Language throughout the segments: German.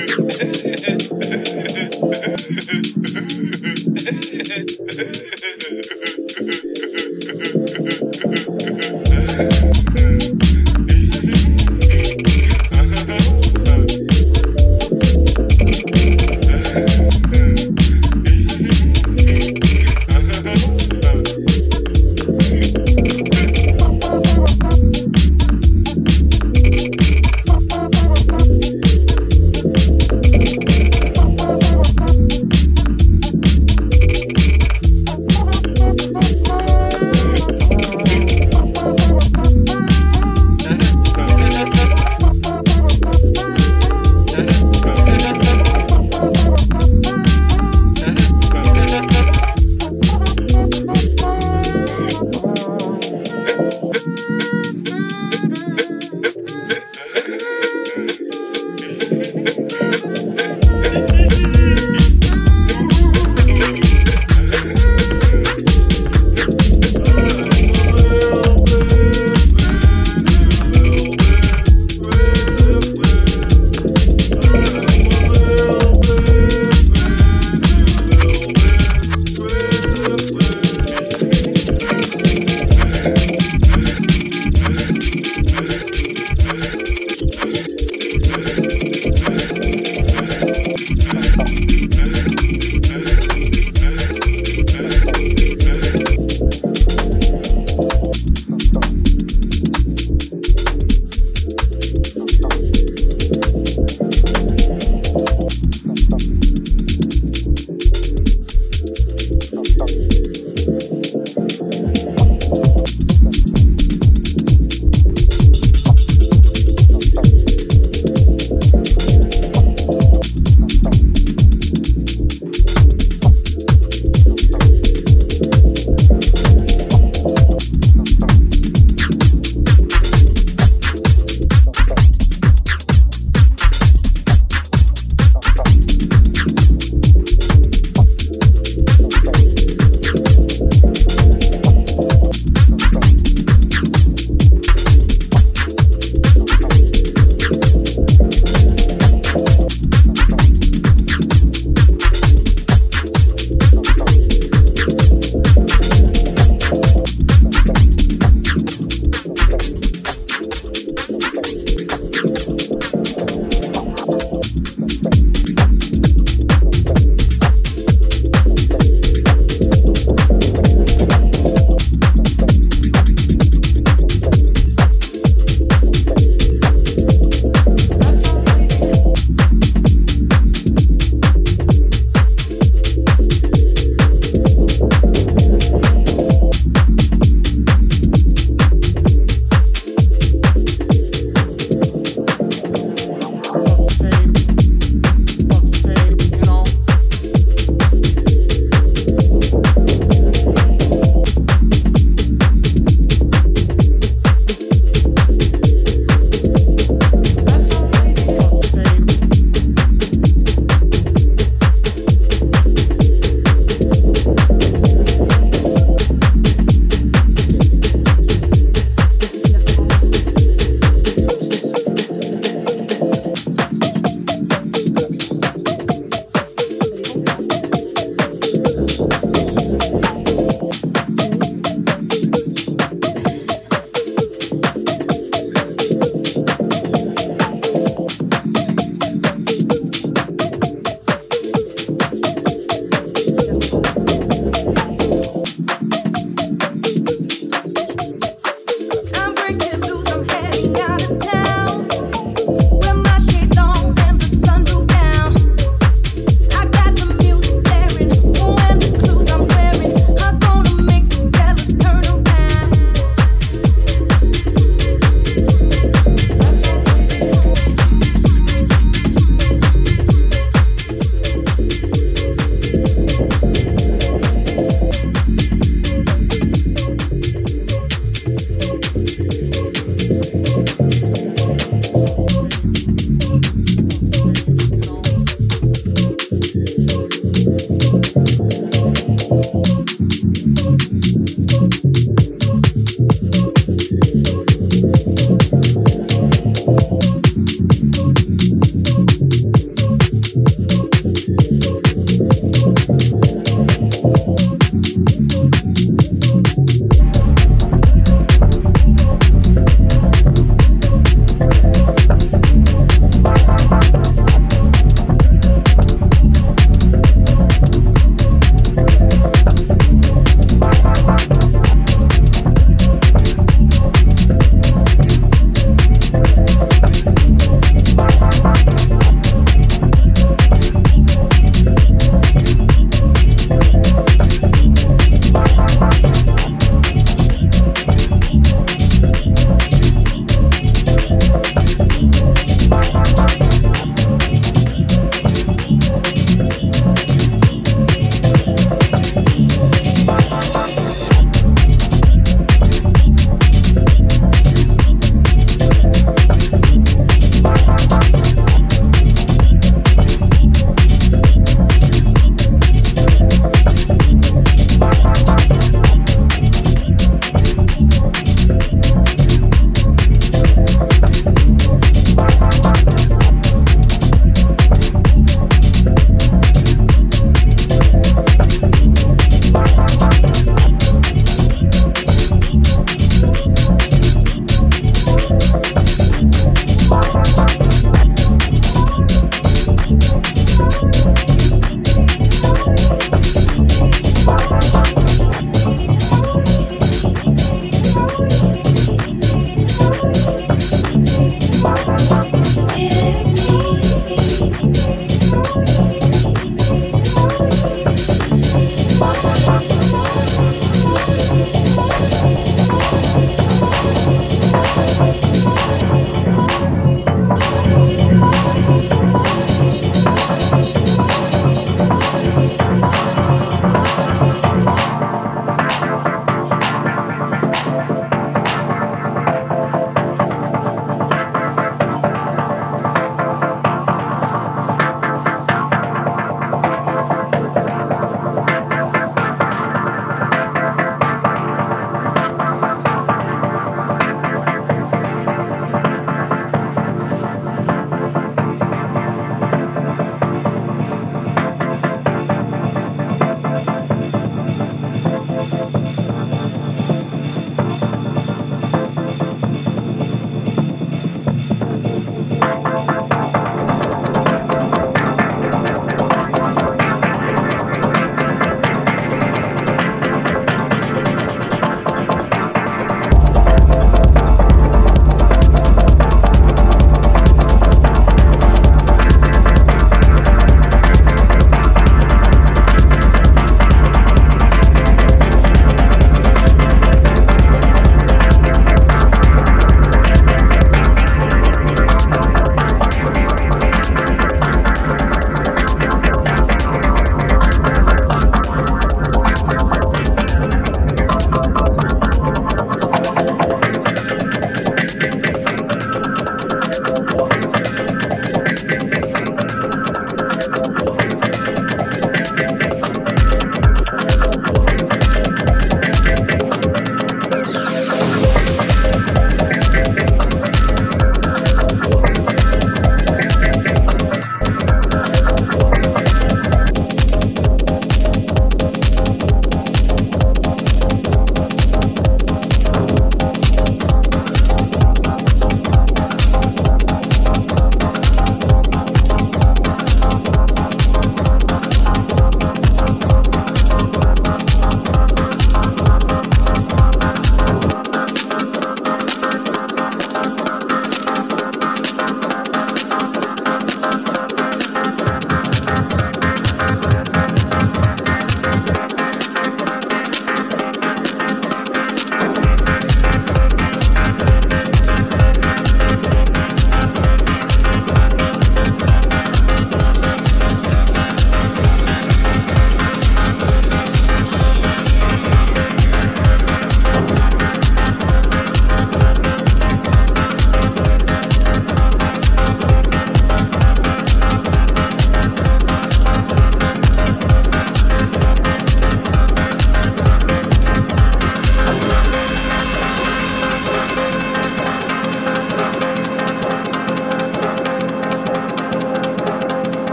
っ。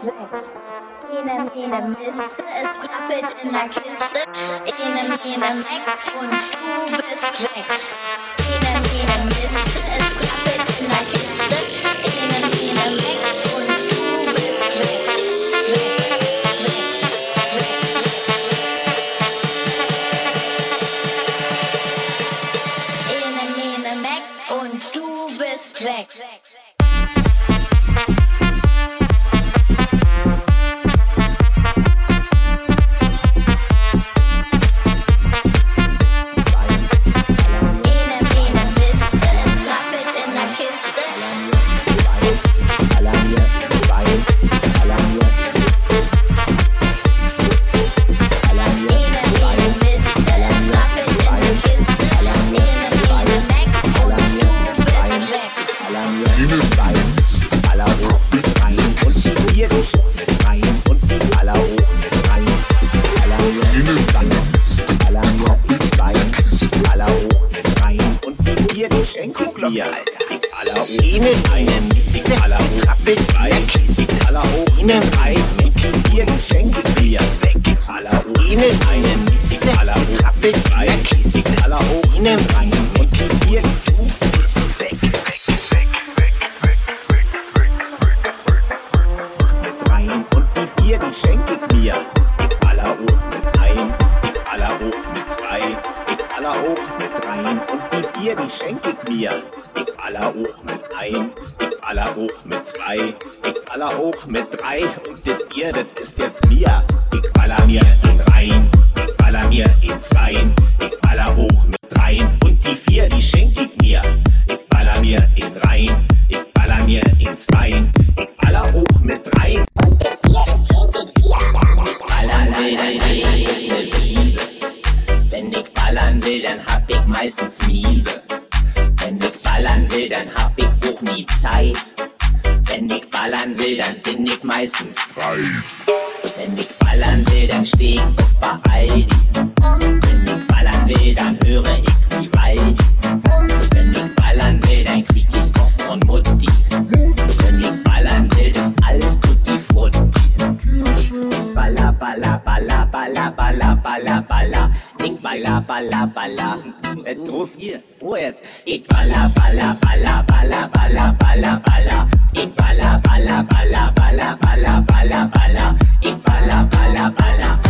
Enem, enem Miste, es rappelt in der Kiste. Enem, enem Eck und du bist weg. Enem, enem Miste. ballern will, dann hab ich meistens miese. Wenn ich ballern will, dann hab ich auch nie Zeit. Wenn ich ballern will, dann bin ich meistens frei. Wenn ich ballern will, dann steh ich bis bei Aldi. Wenn ich ballern will, dann höre ich baller, baller, baller. Jetzt drauf ihr, Ruhe jetzt. Ich baller, baller, baller, baller, baller, baller, baller. Ich baller, baller, baller, baller, baller, baller, baller. Ich baller, baller, baller.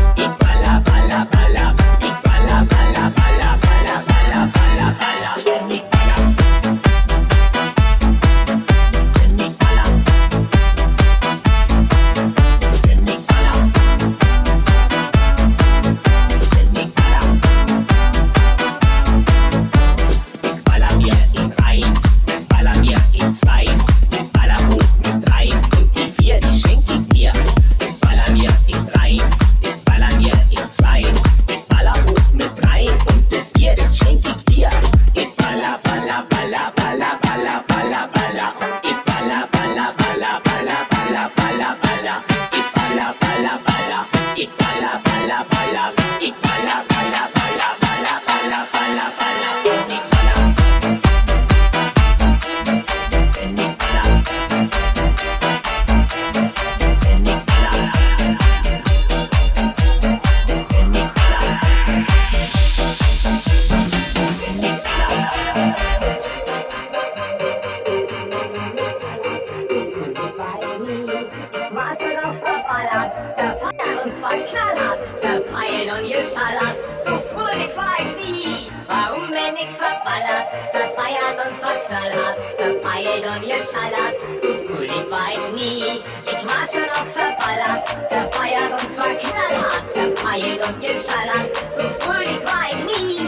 nie. Ich war schon auf verballert, zerfeuert und zwar knallhart, verpeilt und geschallert, so fröhlich war ich nie.